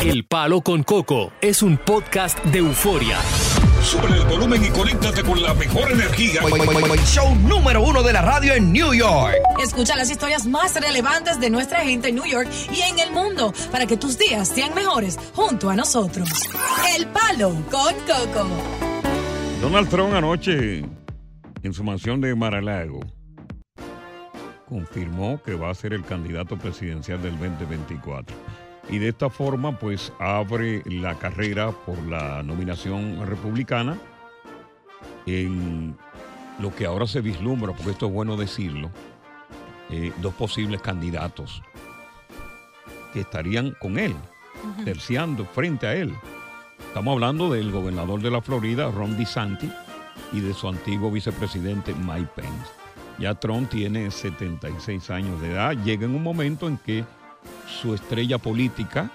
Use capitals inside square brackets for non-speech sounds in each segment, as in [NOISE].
El Palo con Coco es un podcast de euforia. Sube el volumen y conéctate con la mejor energía. Show número uno de la radio en New York. Escucha las historias más relevantes de nuestra gente en New York y en el mundo para que tus días sean mejores junto a nosotros. El Palo con Coco. Donald Trump anoche en su mansión de Mar-a-Lago confirmó que va a ser el candidato presidencial del 2024 y de esta forma pues abre la carrera por la nominación republicana en lo que ahora se vislumbra, porque esto es bueno decirlo, eh, dos posibles candidatos que estarían con él, terciando frente a él. Estamos hablando del gobernador de la Florida, Ron DeSantis, y de su antiguo vicepresidente Mike Pence. Ya Trump tiene 76 años de edad, llega en un momento en que su estrella política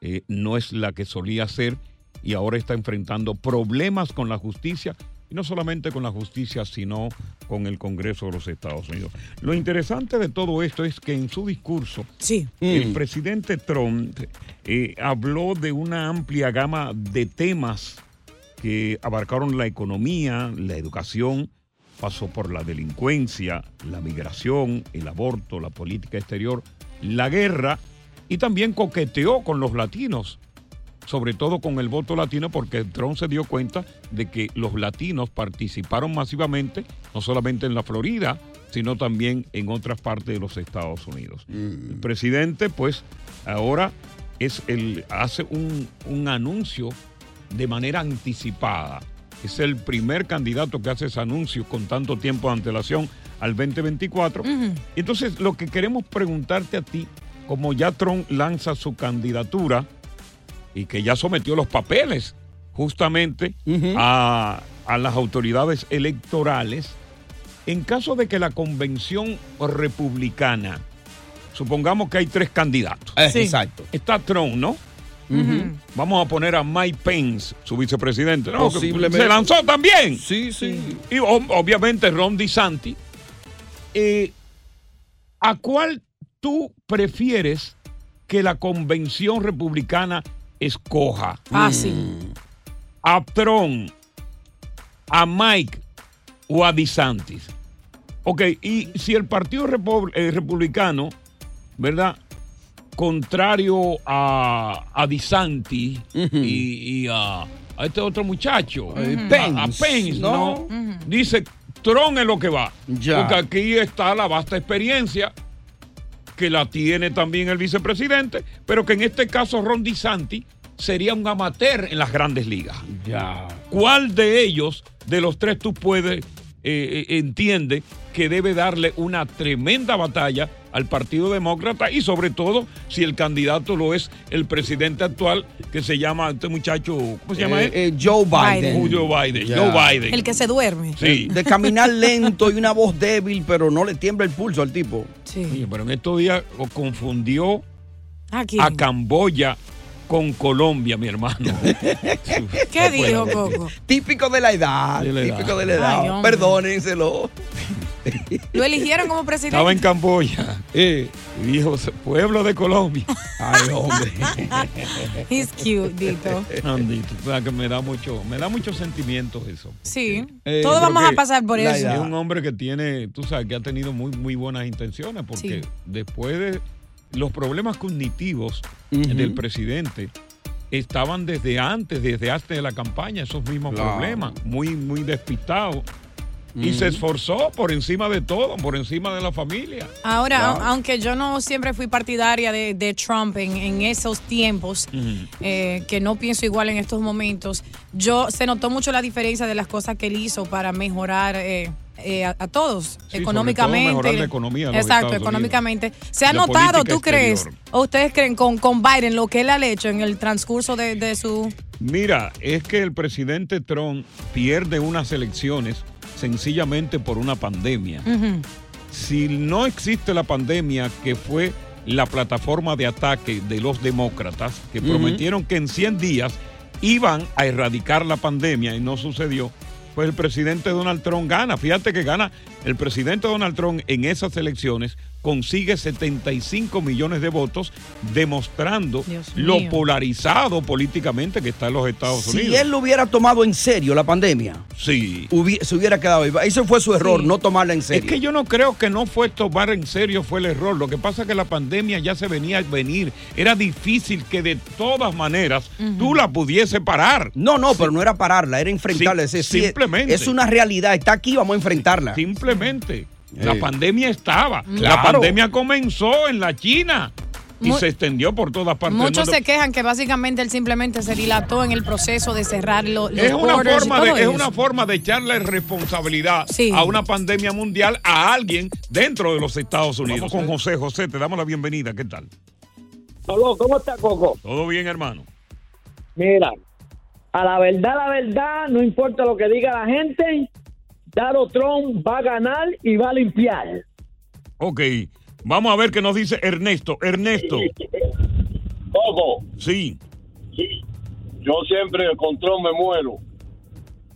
eh, no es la que solía ser y ahora está enfrentando problemas con la justicia y no solamente con la justicia, sino con el Congreso de los Estados Unidos. Lo interesante de todo esto es que en su discurso, Sí. el Mm. presidente Trump eh, habló de una amplia gama de temas que abarcaron la economía, la educación, pasó por la delincuencia, la migración, el aborto, la política exterior, la guerra y también coqueteó con los latinos, sobre todo con el voto latino, porque Trump se dio cuenta de que los latinos participaron masivamente, no solamente en la Florida, sino también en otras partes de los Estados Unidos. El presidente, pues, ahora es el, hace un, un anuncio de manera anticipada. Es el primer candidato que hace ese anuncio con tanto tiempo de antelación al 2024. Entonces, lo que queremos preguntarte a ti, como ya Trump lanza su candidatura y que ya sometió los papeles justamente a, a las autoridades electorales, en caso de que la convención republicana, supongamos que hay tres candidatos. Eh, Exacto. Está Trump, ¿no? Vamos a poner a Mike Pence, su vicepresidente. ¿no? Que Posiblemente. Se lanzó también. Sí, sí. Y ob- obviamente Ron DeSantis. Eh, ¿A cuál tú prefieres que la convención republicana escoja? Fácil. ¿A Trump, a Mike o a DeSantis? Ok, y si el Partido Repu- eh, Republicano, ¿verdad? Contrario a, a DeSantis y, y a, a este otro muchacho, Eh, a- a, Pence. ¿no? Dice, Trump es lo que va. Ya. Porque aquí está la vasta experiencia que la tiene también el vicepresidente, pero que en este caso Ron DeSantis sería un amateur en las grandes ligas. Ya. ¿Cuál de ellos, de los tres, tú puedes, eh, eh, entiende que debe darle una tremenda batalla al Partido Demócrata y sobre todo si el candidato lo es el presidente actual que se llama este muchacho, ¿cómo se llama Eh, él? eh, Joe Biden. Julio Biden. Joe Biden. El que se duerme. Sí. De caminar lento y una voz débil, pero no le tiembla el pulso al tipo. Sí. Oye, pero en estos días o confundió ¿A Camboya con Colombia, mi hermano. [LAUGHS] ¿Qué dijo Coco? Típico de la edad. De la edad. típico de la edad. Ay. Perdónenselo. [LAUGHS] Lo eligieron como presidente. Estaba en Camboya. Eh. Dijo, pueblo de Colombia. Ay, hombre. [LAUGHS] He's cute, Dito. Andito, o sea, que me da mucho, me da muchos sentimientos eso. Sí. Eh, Todos vamos a pasar por eso. Es un hombre que tiene, tú sabes, que ha tenido muy, muy buenas intenciones, porque Sí. después de los problemas cognitivos del presidente estaban desde antes, desde antes de la campaña, esos mismos Claro. problemas, muy, muy despistados. Y se esforzó por encima de todo, por encima de la familia. Ahora, Claro. aunque yo no siempre fui partidaria de, de Trump en, en esos tiempos, eh, que no pienso igual en estos momentos, yo se notó mucho la diferencia de las cosas que él hizo para mejorar eh, eh, a, a todos Sí, económicamente. la economía Exacto, económicamente. ¿Se ha La notado, tú crees, o ustedes creen con, con Biden lo que él ha hecho en el transcurso de, de su... Mira, es que el presidente Trump pierde unas elecciones sencillamente por una pandemia. Si no existe la pandemia, que fue la plataforma de ataque de los demócratas, que prometieron que en 100 días iban a erradicar la pandemia y no sucedió, pues el presidente Donald Trump gana. Fíjate que gana el presidente Donald Trump en esas elecciones, consigue 75 millones de votos, demostrando lo polarizado políticamente que está en los Estados Si Unidos. él lo hubiera tomado en serio la pandemia, Sí. hubi- se hubiera quedado vivo. Ese fue su error, Sí. no tomarla en Es serio. que yo no creo que no fue tomar en serio fue el error. Lo que pasa es que la pandemia ya se venía a venir. Era difícil que de todas maneras tú la pudiese parar. No, no, pero no era pararla, era enfrentarla. Sí, Es decir, simplemente. Es una realidad, está aquí, vamos a enfrentarla. Simplemente. La Sí. pandemia estaba. La pandemia comenzó en la China y Mu- se extendió por todas partes. Muchos se quejan que básicamente él simplemente se dilató en el proceso de cerrar lo- los es una, forma de, es eso. una forma de echarle responsabilidad Sí. a una pandemia mundial a alguien dentro de los Estados Unidos. Vamos con José. José, te damos la bienvenida. ¿Qué tal? Aló, ¿cómo está Coco? ¿Todo bien, hermano? Mira, a la verdad, la verdad, no importa lo que diga la gente, Donald Trump va a ganar y va a limpiar. Ok, vamos a ver qué nos dice Ernesto. Ernesto, Coco, sí, yo siempre con Trump me muero.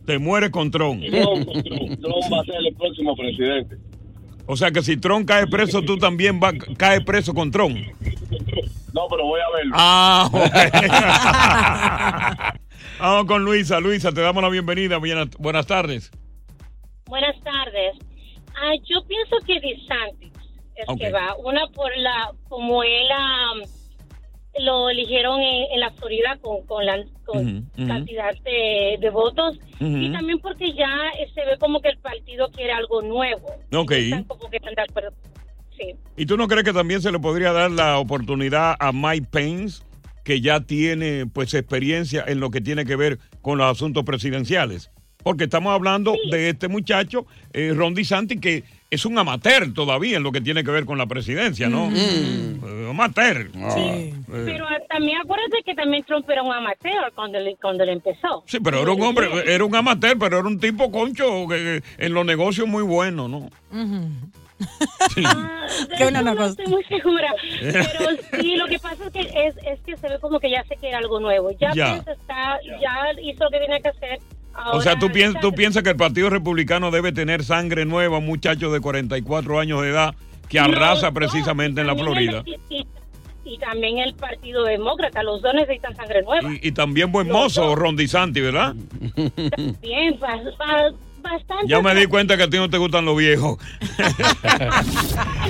te muere con Trump. Trump, Trump, Trump va a ser el próximo presidente. O sea que si Trump cae preso, tú también vas cae preso con Trump. No, pero voy a verlo. Ah, ok. [LAUGHS] Vamos con Luisa. Luisa, te damos la bienvenida. Buenas, buenas tardes. Buenas tardes. Ah, yo pienso que DeSantis es que va. Una por la, como él am, lo eligieron en, en la Florida con, con la con cantidad de, de votos y también porque ya se ve como que el partido quiere algo nuevo. Ok. Están como que están de acuerdo. Sí. ¿Y tú no crees que también se le podría dar la oportunidad a Mike Pence, que ya tiene pues experiencia en lo que tiene que ver con los asuntos presidenciales? Porque estamos hablando de este muchacho, eh, Ron DeSantis, que es un amateur todavía en lo que tiene que ver con la presidencia, ¿no? Eh, amateur. Eh, Pero ah, también acuérdate que también Trump era un amateur cuando le, cuando le empezó. Sí, pero era un hombre, era un amateur, pero era un tipo concho que, que en los negocios muy bueno, ¿no? [LAUGHS] Qué eso una no cosa. estoy muy segura. Pero sí, lo que pasa es que es, es que se ve como que ya se quiere algo nuevo. Ya, Ya. Pence está, ya hizo lo que tenía que hacer. O sea, tú, piensas tú piensas que el Partido Republicano debe tener sangre nueva, un muchacho de 44 años de edad que arrasa No, precisamente en la Florida. el- y, también el Partido Demócrata, los dos necesitan sangre nueva. Y, y también buen mozo, Ron DeSantis, ¿verdad? Bien, ba- ba- bastante. Ya me di cuenta que a ti no te gustan los viejos.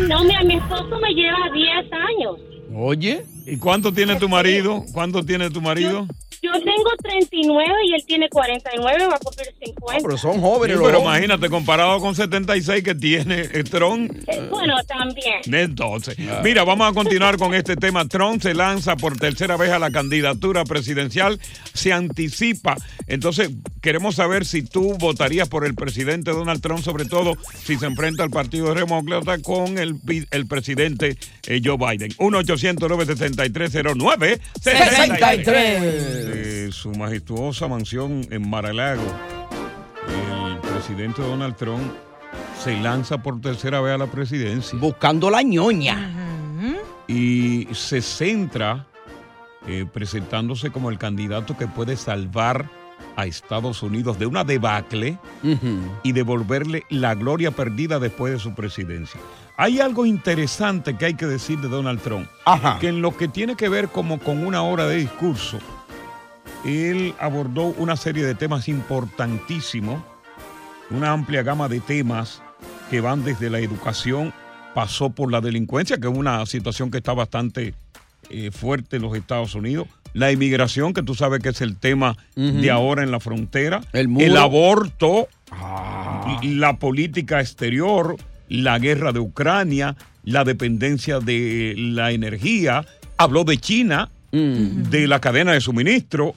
No, mira, mi esposo me lleva 10 años. Oye. ¿Y cuánto tiene tu marido? ¿Cuánto tiene tu marido? Yo tengo 39 y él tiene 49, va a cumplir 50. pero son jóvenes Sí, pero imagínate, comparado con 76 que tiene eh, Trump. Eh, Bueno, también. Entonces, mira, vamos a continuar con este tema. Trump se lanza por tercera vez a la candidatura presidencial, se anticipa. Entonces, queremos saber si tú votarías por el presidente Donald Trump, sobre todo si se enfrenta al Partido Demócrata con el, el presidente eh, Joe Biden. 1-800-973-09-63. 63. De su majestuosa mansión en Mar-a-Lago, el presidente Donald Trump se lanza por tercera vez a la presidencia. Buscando la ñoña. Y se centra eh, presentándose como el candidato que puede salvar a Estados Unidos de una debacle y devolverle la gloria perdida después de su presidencia. Hay algo interesante que hay que decir de Donald Trump, que en lo que tiene que ver como con una hora de discurso, él abordó una serie de temas importantísimos, una amplia gama de temas que van desde la educación, pasó por la delincuencia, que es una situación que está bastante eh, fuerte en los Estados Unidos, la inmigración, que tú sabes que es el tema de ahora en la frontera, El aborto, y la política exterior, la guerra de Ucrania, la dependencia de la energía, habló de China, de la cadena de suministro,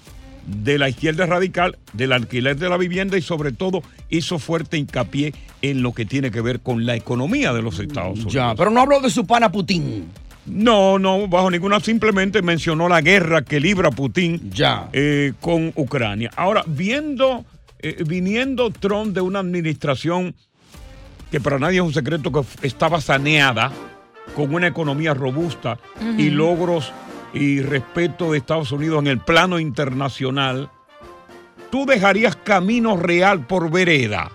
de la izquierda radical, del alquiler de la vivienda y sobre todo hizo fuerte hincapié en lo que tiene que ver con la economía de los Estados Unidos. Ya, pero no habló de su pana Putin. No, no, bajo ninguna, simplemente mencionó la guerra que libra Putin eh, con Ucrania. Ahora, viendo, eh, viniendo Trump de una administración que para nadie es un secreto que estaba saneada, con una economía robusta y logros y respeto de Estados Unidos en el plano internacional, tú dejarías camino real por vereda.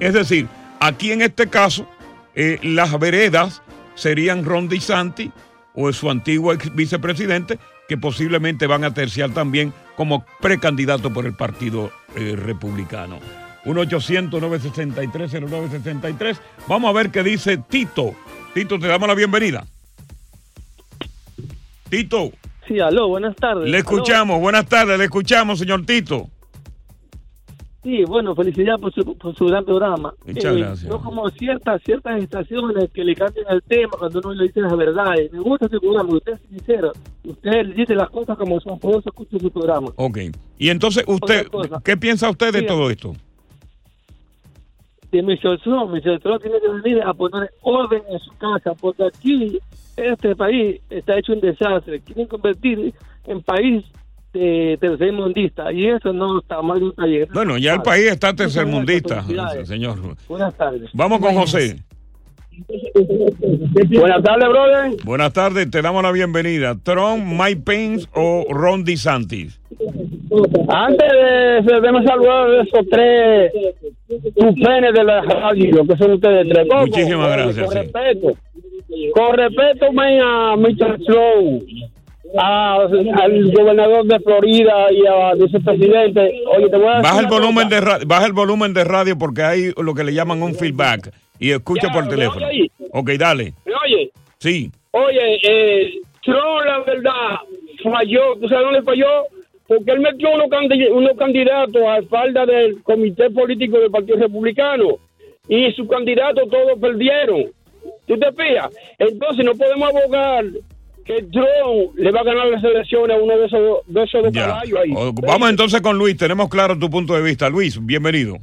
Es decir, aquí en este caso, eh, las veredas serían Ron DeSantis o su antiguo ex vicepresidente, que posiblemente van a terciar también como precandidato por el Partido eh, Republicano. 1-800-963-0963. Vamos a ver qué dice Tito. Tito, te damos la bienvenida. Tito. Sí, aló, buenas tardes. Le escuchamos, buenas tardes, le escuchamos, señor Tito. Sí, bueno, felicidad por su, por su gran programa. Eh, Muchas gracias. No como ciertas ciertas estaciones que le cambian el tema cuando uno le dice las verdades. Me gusta su programa, usted es sincero. Usted dice las cosas como son, por eso escucho su programa. Ok. Y entonces, usted. ¿qué piensa usted de Sí. todo esto? De Mr. Trump, Mr. Trump tiene que venir a poner orden en su casa, porque aquí, este país está hecho un desastre. Quieren convertir en país de tercermundista, y eso no está mal, no está. Bueno, ya el país está tercermundista, señor. Buenas tardes. Vamos con José. Buenas tardes, brother. Buenas tardes, te damos la bienvenida. ¿Trump, Mike Pence o Ron DeSantis? Antes de, de, de saludar a esos tres tupenes de la radio, que son ustedes tres. Muchísimas gracias, Con sí. respeto. Con respeto, men, a Mr. Slow, a- al gobernador de Florida y a vicepresidente. Oye, te voy a decir Baja el volumen de ra- baja el volumen de radio porque hay lo que le llaman un feedback y escucha Ya, por ¿me teléfono. oye? Ok, dale. ¿Me oye? Sí. Oye, eh, Trump, la verdad, falló. ¿Tú sabes dónde falló? Porque él metió unos, candi- unos candidatos a falda del comité político del Partido Republicano y sus candidatos todos perdieron. ¿Tú te fijas? Entonces no podemos abogar que Trump le va a ganar las elecciones a uno de esos, de esos caballos ahí. O- Vamos entonces con Luis, tenemos claro tu punto de vista. Luis, bienvenido.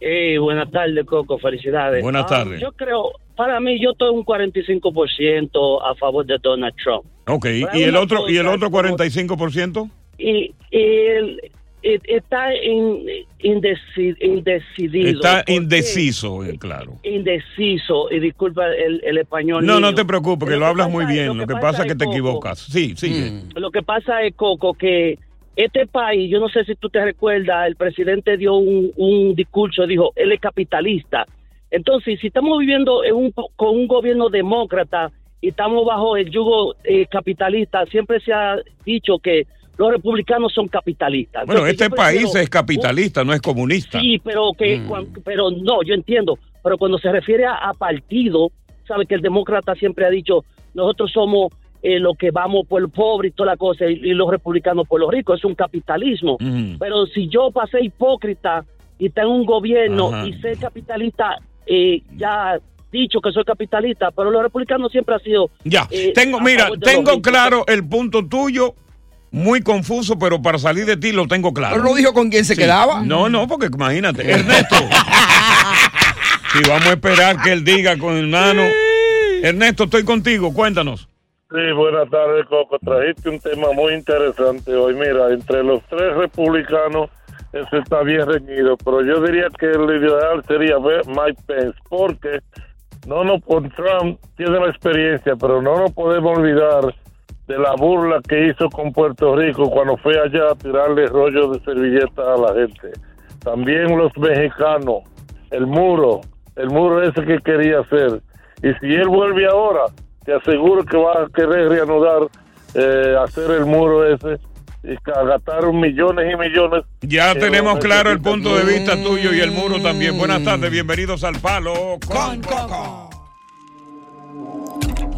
Eh, buenas tardes, Coco, felicidades. Buenas Ah, tardes. yo creo, para mí, yo estoy un 45% a favor de Donald Trump. Ok, ¿y el otro y el otro 45%? Y, y eh, está in- indeci- indecidido. Está indeciso, eh, claro. Indeciso, y disculpa el, el español. No, no te preocupes, que Lo lo hablas pasa- muy bien. Lo que pasa es que te Coco, equivocas. Sí, sigue. Lo que pasa es, Coco, que este país, yo no sé si tú te recuerdas, el presidente dio un, un discurso, dijo, él es capitalista. Entonces, si estamos viviendo en un, con un gobierno demócrata y estamos bajo el yugo eh, capitalista, siempre se ha dicho que los republicanos son capitalistas. Bueno, Entonces, este prefiero país es capitalista, no es comunista. Sí, pero que Mm. pero no, yo entiendo, pero cuando se refiere a, a partido, sabe que el demócrata siempre ha dicho, nosotros somos eh, los que vamos por el pobre y toda la cosa y, y los republicanos por los ricos, es un capitalismo. Ujú. Pero si yo pasé hipócrita y tengo un gobierno Ajá. y ser capitalista, eh, ya dicho que soy capitalista, pero los republicanos siempre han sido Ya, eh, tengo, mira, tengo claro el punto tuyo, muy confuso, pero para salir de ti lo tengo claro. Pero no dijo con quién se Sí. quedaba. No, no, porque imagínate, Ernesto. [LAUGHS] si vamos a esperar que él diga con el nano. Ernesto, estoy contigo, cuéntanos. Sí, buenas tardes, Coco. Trajiste un tema muy interesante hoy. Mira, entre los tres republicanos, eso está bien reñido, pero yo diría que el ideal sería ver Mike Pence, porque no nos, por Trump tiene la experiencia, pero no nos podemos olvidar de la burla que hizo con Puerto Rico cuando fue allá a tirarle rollo de servilletas a la gente. También los mexicanos, el muro, el muro ese que quería hacer. Y si él vuelve ahora, te aseguro que va a querer reanudar, eh, hacer el muro ese y gastaron millones y millones. Ya tenemos claro el punto de vista tuyo y el muro también. Buenas tardes, bienvenidos al Palo con Coco.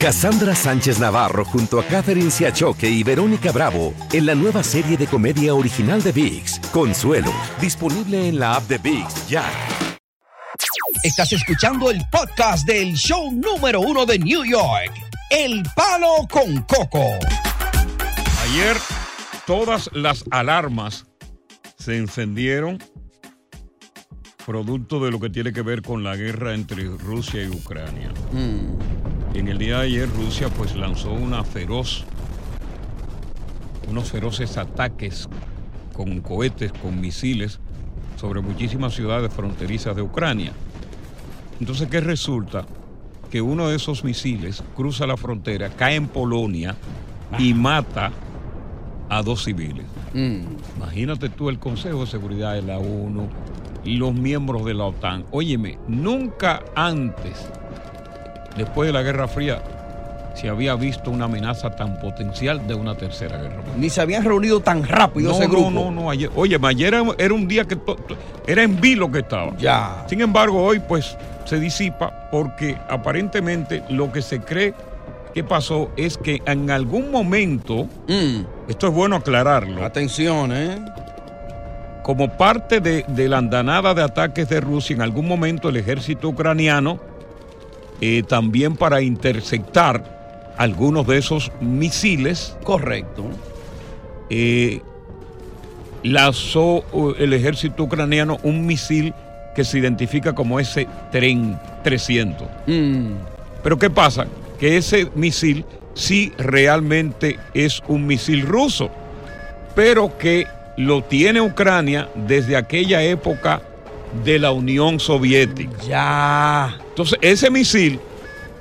Cassandra Sánchez Navarro junto a Catherine Siachoque y Verónica Bravo en la nueva serie de comedia original de VIX, Consuelo, disponible en la app de VIX ya. Estás escuchando el podcast del show número uno de New York, El Palo con Coco. Ayer todas las alarmas se encendieron producto de lo que tiene que ver con la guerra entre Rusia y Ucrania. En el día de ayer Rusia pues lanzó una feroz, unos feroces ataques con cohetes, con misiles sobre muchísimas ciudades fronterizas de Ucrania. Entonces, ¿qué resulta? Que uno de esos misiles cruza la frontera, cae en Polonia y mata a dos civiles. Imagínate tú el Consejo de Seguridad de la ONU y los miembros de la OTAN. Óyeme, nunca antes, después de la Guerra Fría, se había visto una amenaza tan potencial de una tercera guerra mundial. Ni se habían reunido tan rápido No, ese no, grupo. no, no, ayer, oye, ayer era, un día que to- to- era en vilo que estaba. Ya. Sin embargo, hoy pues se disipa porque aparentemente lo que se cree que pasó es que en algún momento, esto es bueno aclararlo. Mm. Atención, ¿eh? Como parte de, de la andanada de ataques de Rusia, en algún momento el ejército ucraniano, eh, también para interceptar algunos de esos misiles. Correcto. eh, lanzó uh, el ejército ucraniano un misil que se identifica como ese tren 300. Pero ¿qué pasa? Que ese misil sí realmente es un misil ruso, pero que lo tiene Ucrania desde aquella época de la Unión Soviética. Ya. Entonces, ese misil,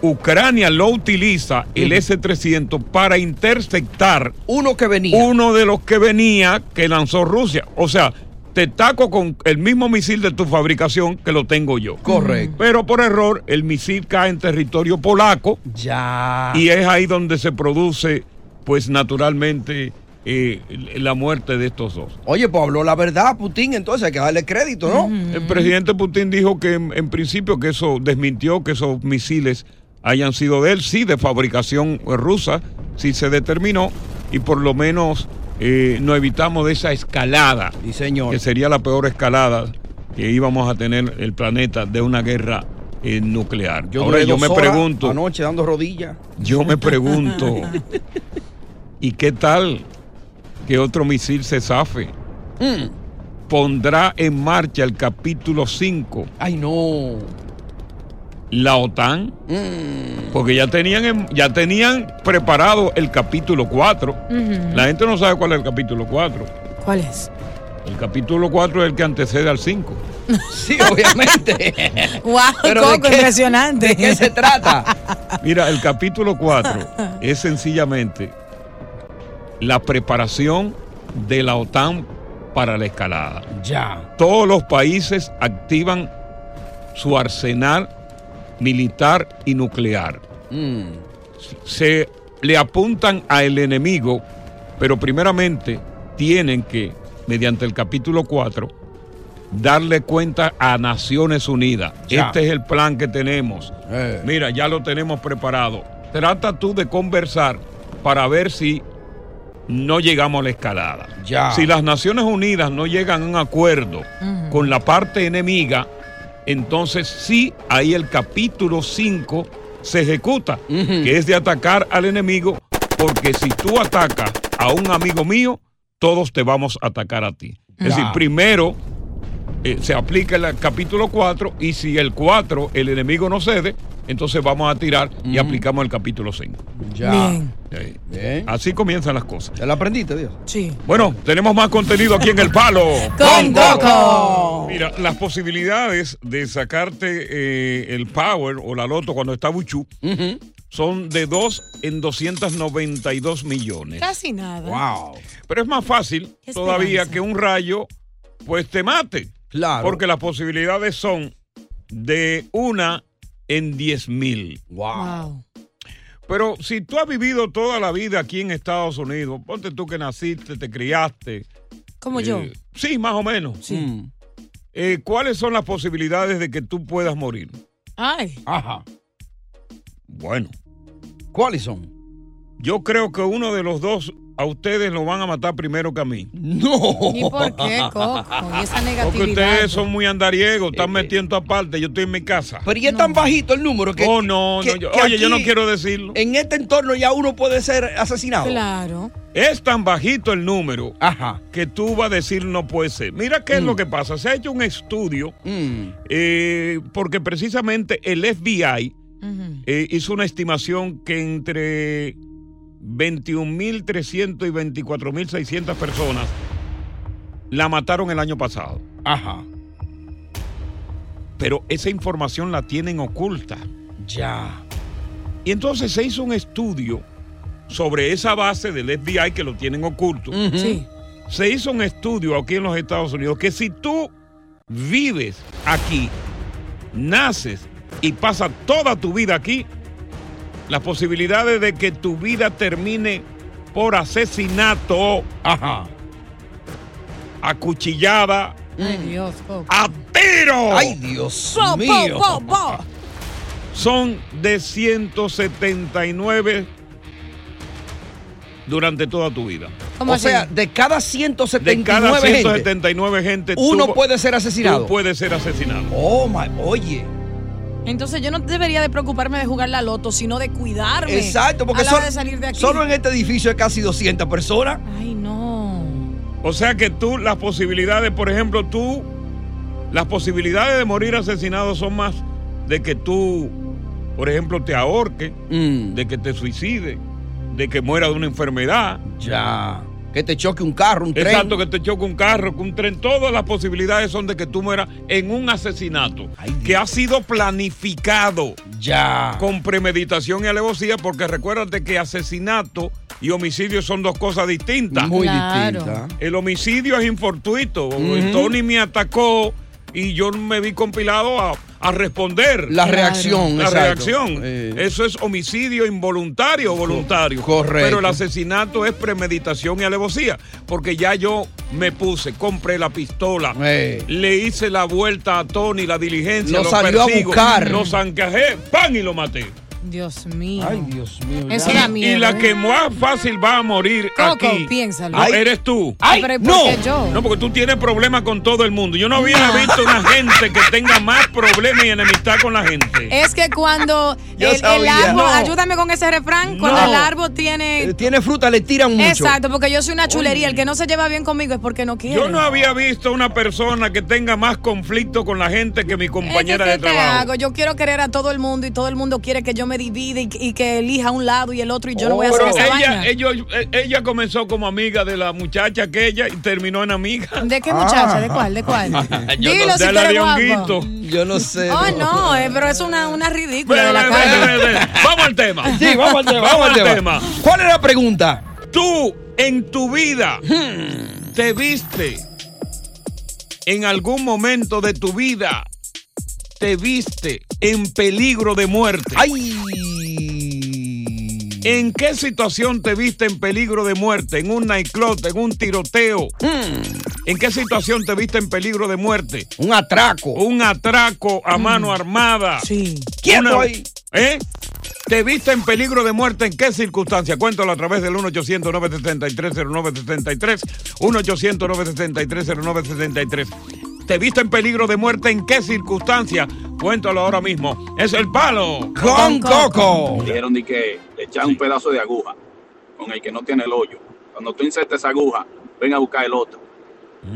Ucrania lo utiliza, el S-300, para interceptar uno que venía. Uno de los que venía que lanzó Rusia. O sea, te taco con el mismo misil de tu fabricación que lo tengo yo. Correcto. Pero por error, el misil cae en territorio polaco. Ya. Y es ahí donde se produce, pues naturalmente, eh, la muerte de estos dos. Oye, pues habló la verdad, Putin, entonces hay que darle crédito, ¿no? El presidente Putin dijo que en, en principio que eso desmintió que esos misiles hayan sido de él, sí, de fabricación rusa, sí se determinó y por lo menos eh, nos evitamos de esa escalada, que sería la peor escalada que íbamos a tener el planeta de una guerra eh, nuclear. Yo Ahora yo me pregunto, Anoche dando rodillas. yo me pregunto, [LAUGHS] ¿y qué tal que otro misil se zafe? Mm. Pondrá en marcha el capítulo 5. Ay, no. La OTAN. Mm. Porque ya tenían, en- ya tenían preparado el capítulo 4. Ujú. La gente no sabe cuál es el capítulo 4. ¿Cuál es? El capítulo 4 es el que antecede al 5. [LAUGHS] Sí, obviamente. [LAUGHS] ¡Wow! Pero ¿de Coco, qué- impresionante. ¿De qué se trata? Mira, el capítulo 4 es sencillamente la preparación de la OTAN para la escalada. Ya. Todos los países activan su arsenal militar y nuclear. Mm. Se le apuntan al enemigo, pero primeramente tienen que, mediante el capítulo 4, darle cuenta a Naciones Unidas. Ya. Este es el plan que tenemos. Eh. Mira, ya lo tenemos preparado. Trata tú de conversar para ver si no llegamos a la escalada. Ya. Si las Naciones Unidas no llegan a un acuerdo con la parte enemiga, entonces sí, ahí el capítulo 5 se ejecuta, que es de atacar al enemigo, porque si tú atacas a un amigo mío, todos te vamos a atacar a ti. Es decir, primero eh, se aplica el capítulo 4 y si el 4 el enemigo no cede, entonces vamos a tirar y aplicamos el capítulo 5. Ya. Bien. Eh, Así comienzan las cosas. ¿Ya lo aprendiste, Dios? Sí. Bueno, tenemos más contenido aquí en El Palo. [LAUGHS] Con Coco. Mira, las posibilidades de sacarte eh, el Power o la Loto cuando está Buchú son de 2 en 292 millones. Casi nada. Wow. Pero es más fácil todavía que un rayo pues te mate. Claro. Porque las posibilidades son de una en 10 mil. Wow. Pero si tú has vivido toda la vida aquí en Estados Unidos, ponte tú que naciste, te criaste. Como eh, yo. Sí, más o menos. Sí. Eh, ¿Cuáles son las posibilidades de que tú puedas morir? Ay. Ajá. Bueno. ¿Cuáles son? Yo creo que uno de los dos a ustedes lo van a matar primero que a mí. No. ¿Y por qué, Coco? [LAUGHS] Y esa Porque negatividad. ustedes son muy andariegos, están metiendo aparte, yo estoy en mi casa. Pero y es tan bajito el número que. Oh, no, que- no, yo- que oye, yo no quiero decirlo. En este entorno ya uno puede ser asesinado. Claro. Es tan bajito el número que tú vas a decir no puede ser. Mira qué es Mm. lo que pasa. Se ha hecho un estudio eh, porque precisamente el FBI eh, hizo una estimación que entre 21.300 y 24.600 personas la mataron el año pasado. Ajá. Pero esa información la tienen oculta. Ya. Y entonces se hizo un estudio sobre esa base del FBI que lo tienen oculto. Sí. Se hizo un estudio aquí en los Estados Unidos que si tú vives aquí, naces y pasas toda tu vida aquí, las posibilidades de que tu vida termine por asesinato, acuchillada, Ay, Dios, Coco. a tiro, Ay, Dios mío. son de 179 durante toda tu vida. ¿Cómo O así? sea, de cada 179 De cada gente, 179 gente, uno tú- puede ser asesinado. Tú puedes ser asesinado. Oh, my, oye. Entonces yo no debería de preocuparme de jugar la loto, sino de cuidarme. Exacto, porque a la sol- hora de salir de aquí. solo en este edificio hay casi 200 personas. Ay, no. O sea que tú, las posibilidades, por ejemplo, tú, las posibilidades de morir asesinado son más de que tú, por ejemplo, te ahorques, Mm. de que te suicides, de que muera de una enfermedad. Ya. Que te choque un carro, un tren. Exacto, que te choque un carro, que un tren. Todas las posibilidades son de que tú mueras en un asesinato que ha sido planificado. Ya. Con premeditación y alevosía, porque recuérdate que asesinato y homicidio son dos cosas distintas. Muy Claro. distintas. El homicidio es infortuito. Tony me atacó y yo me vi compilado a, a responder. La reacción, La exacto. reacción. Eso es homicidio involuntario o voluntario. correcto. Pero el asesinato es premeditación y alevosía. Porque ya yo me puse, compré la pistola, Eh. le hice la vuelta a Tony, la diligencia, Lo lo salió a persigo, buscar. Lo zancajé, pan y lo maté. Dios mío. Ay, Dios mío. Eso y, da y la que más fácil va a morir Coco, aquí. piénsalo. Ay. eres tú. Ay, Pero, ¿y por no. qué yo? No, porque tú tienes problemas con todo el mundo. Yo no había visto una gente que tenga más problemas y enemistad con la gente. Es que cuando [LAUGHS] Yo el, el sabía. árbol, No. ayúdame con ese refrán, cuando No. el árbol tiene... Eh, Tiene fruta, le tiran mucho. Exacto, porque yo soy una chulería. El que no se lleva bien conmigo es porque no quiere. Yo no había visto una persona que tenga más conflicto con la gente que mi Es compañera ¿qué de te trabajo. hago? Yo quiero querer a todo el mundo y todo el mundo quiere que yo me divida y, y que elija un lado y el otro y yo no voy a hacer Oh, Pero esa ella, vaina. ellos- eh, ella comenzó como amiga de la muchacha aquella y terminó en amiga. ¿De qué muchacha? ¿De cuál? ¿De cuál? [LAUGHS] Yo Dilo no si De la de. Yo no sé. Oh, no, eh, pero es una, una ridícula de la calle. Vamos al tema. Sí, vamos al tema. Vamos al tema. ¿Cuál es la pregunta? Tú en tu vida te viste en algún momento de tu vida te viste en peligro de muerte. ¿En qué situación te viste en peligro de muerte? ¿En un nightclub? ¿En un tiroteo? ¿En qué situación te viste en peligro de muerte? Un atraco. Un atraco a mano armada. Sí. Quieto ahí. ¿Eh? ¿Te viste en peligro de muerte en qué circunstancia? Cuéntalo a través del 1-800-973-0973. 1-800-973-0973. ¿Te viste en peligro de muerte en qué circunstancia? Cuéntalo ahora mismo. Es el palo. Con Coco. Dijeron de que le echan un pedazo de aguja con el que no tiene el hoyo. Cuando tú insertes esa aguja ven a buscar el otro.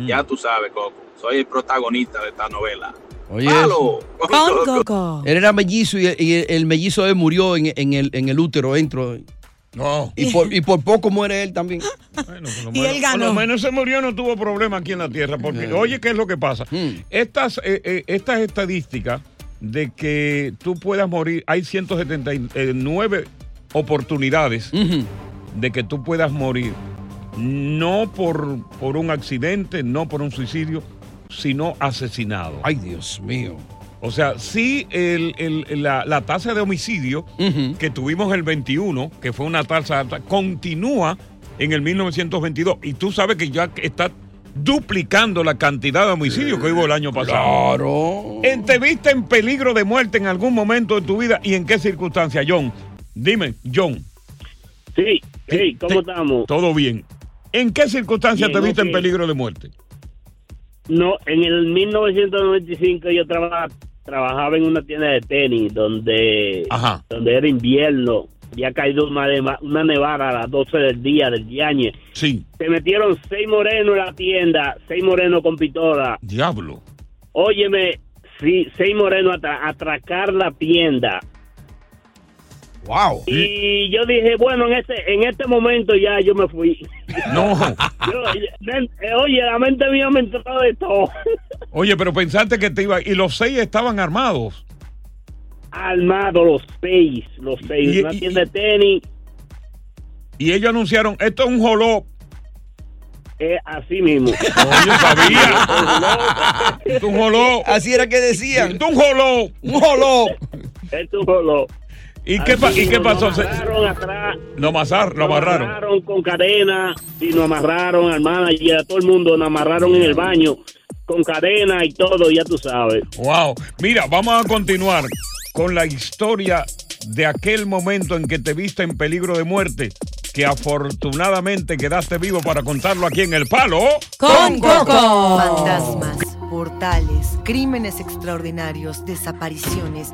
Ya tú sabes, Coco, soy el protagonista de esta novela. Oye, ¡Palo! Él era mellizo y, el, el mellizo él murió en, en el, en el útero dentro. No. Y por, y por poco muere él también. Y él Por lo ganó. menos se murió, no tuvo problema aquí en la Tierra. Porque, Sí. oye, ¿qué es lo que pasa? Hmm. Estas, eh, eh, estas estadísticas de que tú puedas morir, hay 179 oportunidades de que tú puedas morir. No por, por un accidente, no por un suicidio, sino asesinado. Ay, Dios mío. O sea, sí, el- el- la, la tasa de homicidio que tuvimos el 21, que fue una tasa alta, continúa en el 1922. Y tú sabes que ya está duplicando la cantidad de homicidios que hubo el año pasado. Claro. En- ¿Te viste en peligro de muerte en algún momento de tu vida y en qué circunstancia, John? Dime, John. Sí, sí, ¿cómo estamos? Todo bien. ¿En qué circunstancia Bien, te viste en peligro de muerte? No, en el 1995 yo traba- trabajaba en una tienda de tenis donde, Ajá. donde era invierno. Había caído una, neva- una nevada a las 12 del día del. Sí. Se metieron seis morenos en la tienda, seis morenos con pistola. Diablo. Óyeme, sí, seis morenos a atra- atracar la tienda. Wow. Y yo dije, bueno, en este, en este momento ya yo me fui. No. Yo, eh, oye, la mente mía me entró de todo. Oye, pero pensaste que te iba. Y los seis estaban armados. Armados los seis, los seis. Y- una y- tienda de tenis, Y ellos anunciaron: esto es un joló. eh, así mismo. [LAUGHS] No, yo sabía. [LAUGHS] Esto es un joló. Así era que decían. Esto es un joló. Un joló. Esto es joló. ¿Y qué, pa- Así ¿y qué nos pasó? Se- amarraron atrás. Lo amarraron. Lo Nos amarraron. amarraron con cadena y nos amarraron al manager, a todo el mundo, nos amarraron en el baño con cadena y todo, ya tú sabes. Wow. Mira, vamos a continuar con la historia de aquel momento en que te viste en peligro de muerte, que afortunadamente quedaste vivo para contarlo aquí en El Palo. Con Coco. Fantasmas, portales, crímenes extraordinarios, desapariciones,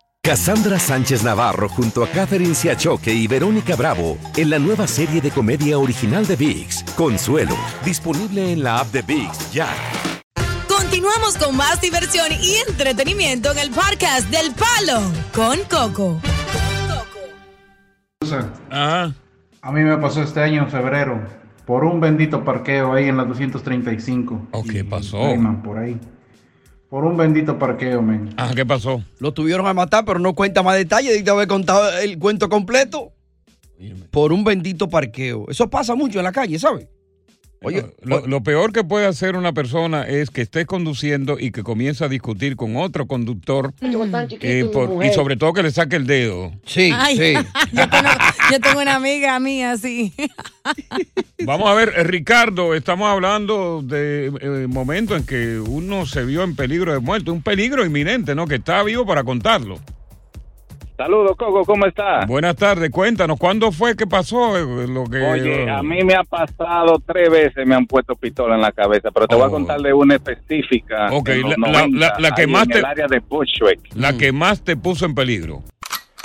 Cassandra Sánchez Navarro junto a Catherine Siachoque y Verónica Bravo en la nueva serie de comedia original de VIX, Consuelo, disponible en la app de VIX ya. Continuamos con más diversión y entretenimiento en el podcast del Palo con Coco. A mí me pasó este año en febrero por un bendito parqueo ahí en la 235. ¿qué pasó? Por ahí. Por un bendito parqueo, men. Ah, ¿qué pasó? Lo tuvieron a matar, pero no cuenta más detalles. Debiste haber contado el cuento completo. Por un bendito parqueo. Eso pasa mucho en la calle, ¿sabes? Oye, Lo, lo peor que puede hacer una persona es que estés conduciendo y que comience a discutir con otro conductor eh, por- y sobre todo que le saque el dedo. Sí, Ay, [LAUGHS] Yo, tengo, yo tengo una amiga mía así. [LAUGHS] Vamos a ver, eh, Ricardo, estamos hablando de eh, momento en que uno se vio en peligro de muerte, un peligro inminente, ¿no? Que está vivo para contarlo. Saludos, Coco, ¿cómo está? Buenas tardes, cuéntanos, ¿cuándo fue que pasó eh, lo que... Oye, a mí me ha pasado tres veces, me han puesto pistola en la cabeza, pero te voy a Oh. contar de una específica. Ok, la- la- 90, la- la que más en te- el área de Bushwick. La que más te puso en peligro.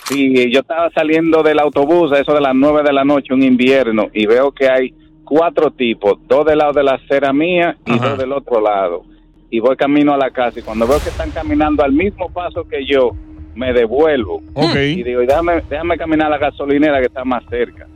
Sí, yo estaba saliendo del autobús a eso de las nueve de la noche, un invierno, y veo que hay cuatro tipos, dos del lado de la acera mía y dos del otro lado. Y voy camino a la casa y cuando veo que están caminando al mismo paso que yo, me devuelvo. Y digo, y déjame, déjame caminar a la gasolinera que está más cerca.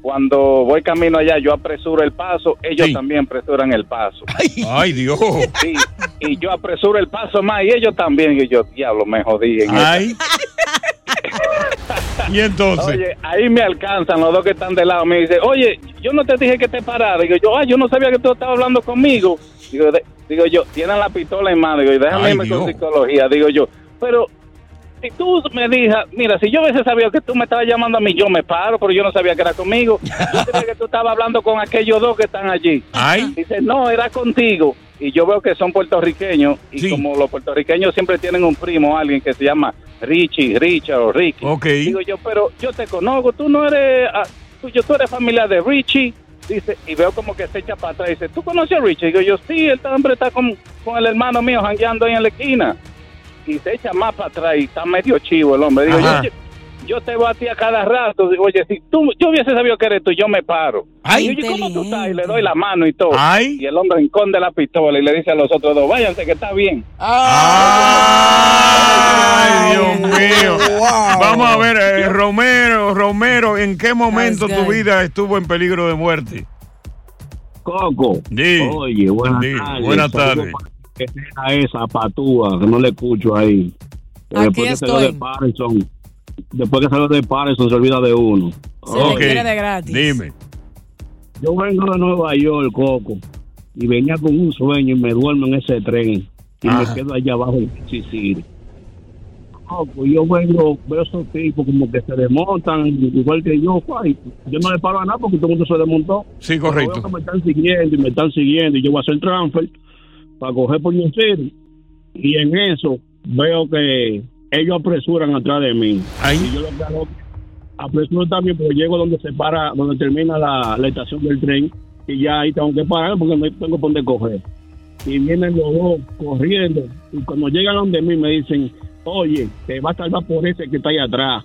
Cuando voy camino allá, yo apresuro el paso, ellos también apresuran el paso. Ay, Dios. Sí, y yo apresuro el paso más y ellos también. Y yo, diablo, me jodí. en Ay. [LAUGHS] y entonces. Oye, ahí me alcanzan los dos que están de lado. Me dice, oye, yo no te dije que te parara. Digo yo, ay, yo no sabía que tú estabas hablando conmigo. Digo, de- digo yo, tienen la pistola en mano. Digo, déjame Ay, irme con psicología. Digo yo, pero si tú me dijas, mira, si yo hubiese sabido que tú me estabas llamando a mí, yo me paro, pero yo no sabía que era conmigo. Yo [LAUGHS] sabía que tú estabas hablando con aquellos dos que están allí. Ay. Dice, no, era contigo. y yo veo que son puertorriqueños y como los puertorriqueños siempre tienen un primo, alguien que se llama Richie, Richard o Ricky. Digo yo, pero yo te conozco, tú no eres, ah, tú, yo, tú eres familia de Richie. Dice, y veo como que se echa para atrás y dice, ¿tú conoces a Richie? Digo yo, sí, este hombre está con, con el hermano mío jangueando ahí en la esquina. Y se echa más para atrás y está medio chivo el hombre. Digo, yo, yo te veo a ti a cada rato. Digo, oye, si tú, yo hubiese sabido que eres tú, yo me paro. Ay. y yo, ¿cómo tú estás? Y le doy la mano y todo. Ay. Y el hombre esconde la pistola y le dice a los otros dos, váyanse que está bien. Ay, Dios mío. Vamos a ver, eh, Romero, Romero, ¿en qué momento tu vida estuvo en peligro de muerte? Coco. Di. Oye, buenas tardes. Buenas tardes. Esa patúa, que no le escucho ahí. Aquí después que salió de Patterson, después que salió de Patterson se olvida de uno. Se le quiere de gratis. Dime. Yo vengo de Nueva York, Coco, y venía con un sueño y me duermo en ese tren y Ajá. me quedo allá abajo en Sicilia. Coco, yo vengo, veo esos tipos como que se desmontan, igual que yo, ay, yo no le paro a nada porque todo el mundo se desmontó. Sí, Pero correcto. veo que me están siguiendo y me están siguiendo y yo voy a hacer transfer para coger por City. Y en eso veo que ellos apresuran atrás de mí. Y yo lo que apresuro también, pero llego donde se para, donde termina la, la estación del tren y ya ahí tengo que parar porque no tengo por dónde coger. Y vienen los dos corriendo y cuando llegan donde mí me dicen, oye, te va a salvar por ese que está ahí atrás.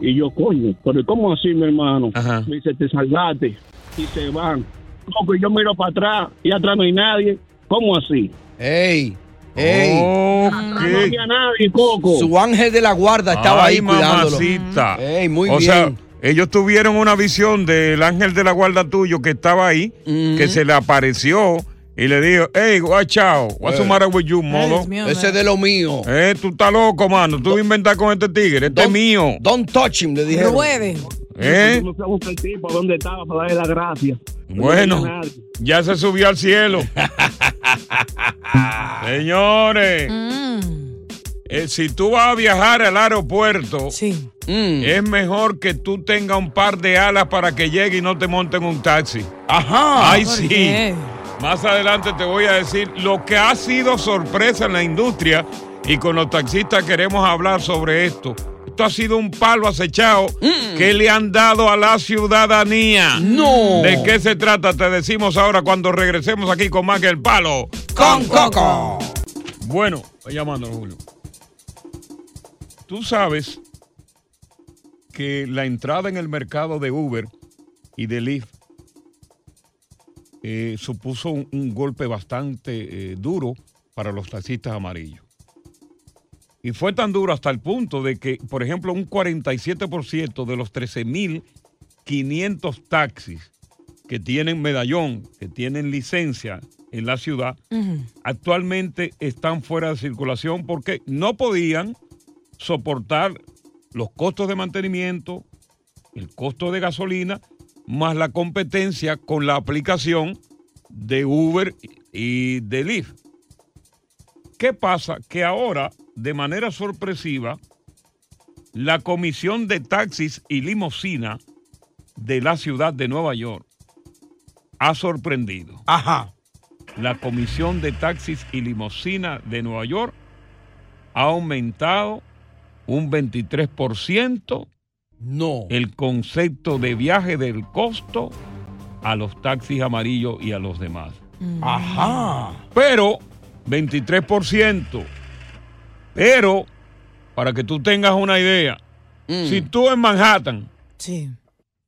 Y yo, coño, pero ¿cómo así, mi hermano? Me dice, te salvaste. Y se van. Loco, y yo miro para atrás y atrás no hay nadie. ¿Cómo así? ¡Ey! ¡Ey! Atrás no había nadie, Coco. Su ángel de la guarda estaba Ay, ahí cuidándolo. mamacita. Ey, muy o bien. sea, ellos tuvieron una visión del ángel de la guarda tuyo que estaba ahí, que se le apareció y le dijo, hey, out, what's the Eh. matter with you, modo? Ese es de lo mío. Eh, tú estás loco, mano. Tú vas a inventar con este tigre. Este es mío. Don't touch him, le. Ruede. ¿Eh? No sé buscar el tipo dónde estaba para darle las gracias. Bueno, No ya se subió al cielo. [LAUGHS] Señores, eh, si tú vas a viajar al aeropuerto, es mejor que tú tengas un par de alas para que llegue y no te monten un taxi. Ajá. Ay, ¿Por sí. qué? Más adelante te voy a decir lo que ha sido sorpresa en la industria y con los taxistas queremos hablar sobre esto. Esto ha sido un palo acechado que le han dado a la ciudadanía. No. ¿De qué se trata? Te decimos ahora cuando regresemos aquí con más que el palo. Con Coco. Bueno, llamando Julio. Tú sabes que la entrada en el mercado de Uber y de Lyft eh, supuso un, un golpe bastante eh, duro para los taxistas amarillos. Y fue tan duro hasta el punto de que, por ejemplo, un 47% de los 13.500 taxis que tienen medallón, que tienen licencia en la ciudad, actualmente están fuera de circulación porque no podían soportar los costos de mantenimiento, el costo de gasolina, más la competencia con la aplicación de Uber y de Lyft. ¿Qué pasa? Que ahora, de manera sorpresiva, la Comisión de Taxis y Limosina de la ciudad de Nueva York ha sorprendido. Ajá. La Comisión de Taxis y Limosina de Nueva York ha aumentado un 23% no. el concepto de viaje del costo a los taxis amarillos y a los demás. Ajá. Pero 23%. Pero, para que tú tengas una idea, si tú en Manhattan,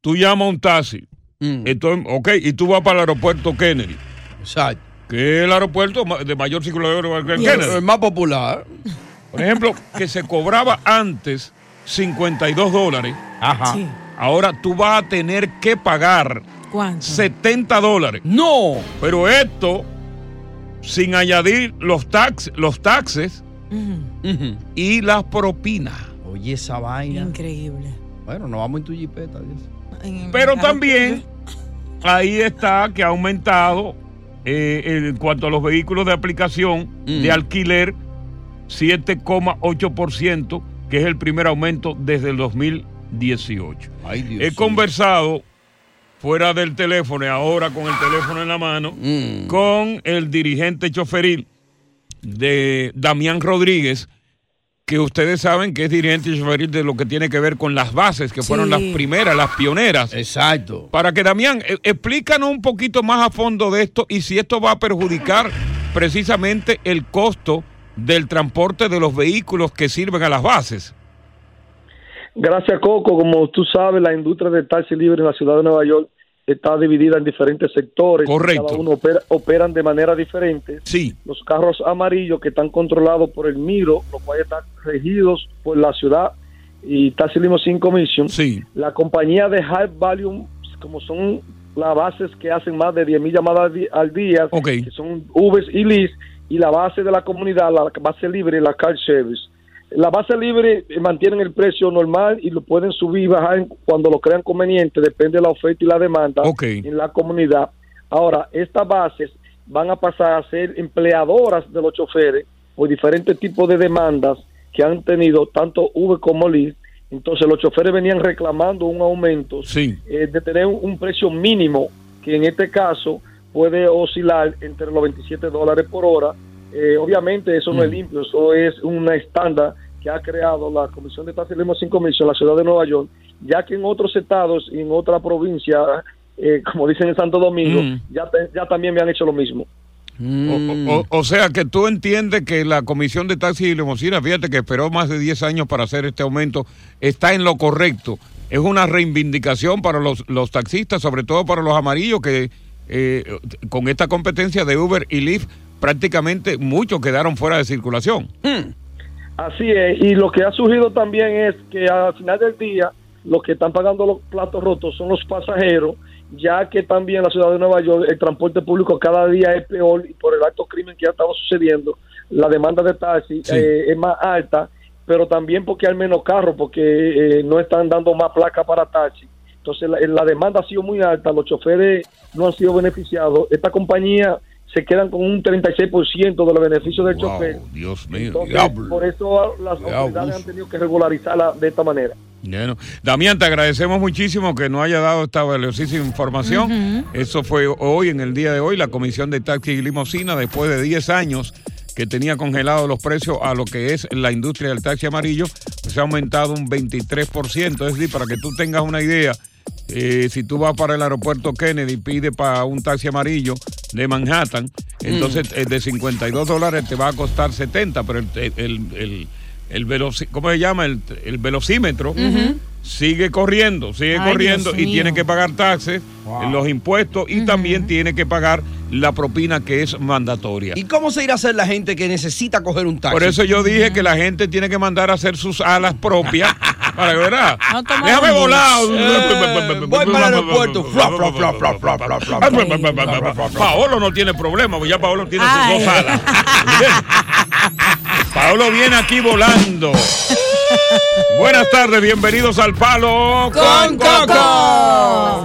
tú llamas a un taxi, entonces, ok, y tú vas para el aeropuerto Kennedy. Exacto. Que es el aeropuerto de mayor circulación que Yes. Kennedy. El más popular. Por ejemplo, que se cobraba antes 52 dólares. Ajá. Sí. Ahora tú vas a tener que pagar ¿Cuánto? 70 dólares. No. Pero esto sin añadir los tax, los taxes y las propinas. Oye, esa vaina. Increíble. Bueno, nos vamos en tu jipeta. Dios. Pero también ahí está que ha aumentado eh, en cuanto a los vehículos de aplicación de alquiler 7,8%, que es el primer aumento desde el 2018. Ay, Dios He conversado fuera del teléfono y ahora con el teléfono en la mano Mm. con el dirigente choferil de Damián Rodríguez, que ustedes saben que es dirigente choferil de lo que tiene que ver con las bases, que fueron las primeras, las pioneras. Exacto. Para que Damián, eh, explícanos un poquito más a fondo de esto y si esto va a perjudicar precisamente el costo del transporte de los vehículos que sirven a las bases. Gracias, Coco. Como tú sabes, la industria del taxi libre en la ciudad de Nueva York está dividida en diferentes sectores. Correcto. Cada uno opera- operan de manera diferente. Sí. Los carros amarillos que están controlados por el Miro, los cuales están regidos por la ciudad y Taxi Limousine Commission. Sí. La compañía de High Volume, como son las bases que hacen más de 10 mil llamadas al día, que son Ubers y Lyft, y la base de la comunidad, la base libre, la Car Service. La base libre eh, mantienen el precio normal y lo pueden subir y bajar cuando lo crean conveniente, depende de la oferta y la demanda en la comunidad. Ahora, estas bases van a pasar a ser empleadoras de los choferes por diferentes tipos de demandas que han tenido tanto Uber como Lyft. Entonces los choferes venían reclamando un aumento eh, de tener un, un precio mínimo que en este caso puede oscilar entre los 27 dólares por hora. Eh, obviamente eso no es limpio, eso es una estándar que ha creado la Comisión de Taxi Limousine Commission en la ciudad de Nueva York, ya que en otros estados y en otra provincia, eh, [LAUGHS] como dicen en Santo Domingo, Mm. ya, te- ya también me han hecho lo mismo. O, o- o sea que tú entiendes que la Comisión de Taxi y Limusina, fíjate que esperó más de 10 años para hacer este aumento, está en lo correcto. Es una reivindicación para los, los taxistas, sobre todo para los amarillos, que eh, con esta competencia de Uber y Lyft prácticamente muchos quedaron fuera de circulación. Así es, y lo que ha surgido también es que al final del día los que están pagando los platos rotos son los pasajeros, ya que también en la ciudad de Nueva York el transporte público cada día es peor y por el alto crimen que ya estaba sucediendo, la demanda de taxi eh, es más alta, pero también porque hay menos carros, porque eh, no están dando más placa para taxi. Entonces la, la demanda ha sido muy alta, los choferes no han sido beneficiados. Esta compañía se quedan con un 36% de los beneficios del chofer. Dios mío, Entonces, diablo. por eso las autoridades han tenido que regularizarla de esta manera. Bueno, Damián, te agradecemos muchísimo que nos haya dado esta valiosísima información. Eso fue hoy, en el día de hoy, la Comisión de Taxi y Limosina, después de 10 años que tenía congelados los precios a lo que es la industria del taxi amarillo, pues se ha aumentado un 23%. Es decir, para que tú tengas una idea, eh, si tú vas para el aeropuerto Kennedy y pides para un taxi amarillo de Manhattan, entonces eh, de 52 dólares te va a costar 70, pero el, el, el, el veloci- ¿cómo se llama? El, el velocímetro sigue corriendo, sigue Ay, corriendo Dios y mío. tiene que pagar taxes, los impuestos y también tiene que pagar la propina que es mandatoria. ¿Y cómo se irá a hacer la gente que necesita coger un taxi? Por eso yo dije que la gente tiene que mandar a hacer sus alas propias [LAUGHS] para que verá. Déjame volar. Eh, voy para el aeropuerto. Paolo no tiene problema, porque ya Paolo tiene sus dos alas. Paolo viene aquí volando. Buenas tardes, bienvenidos al Palo Con Coco.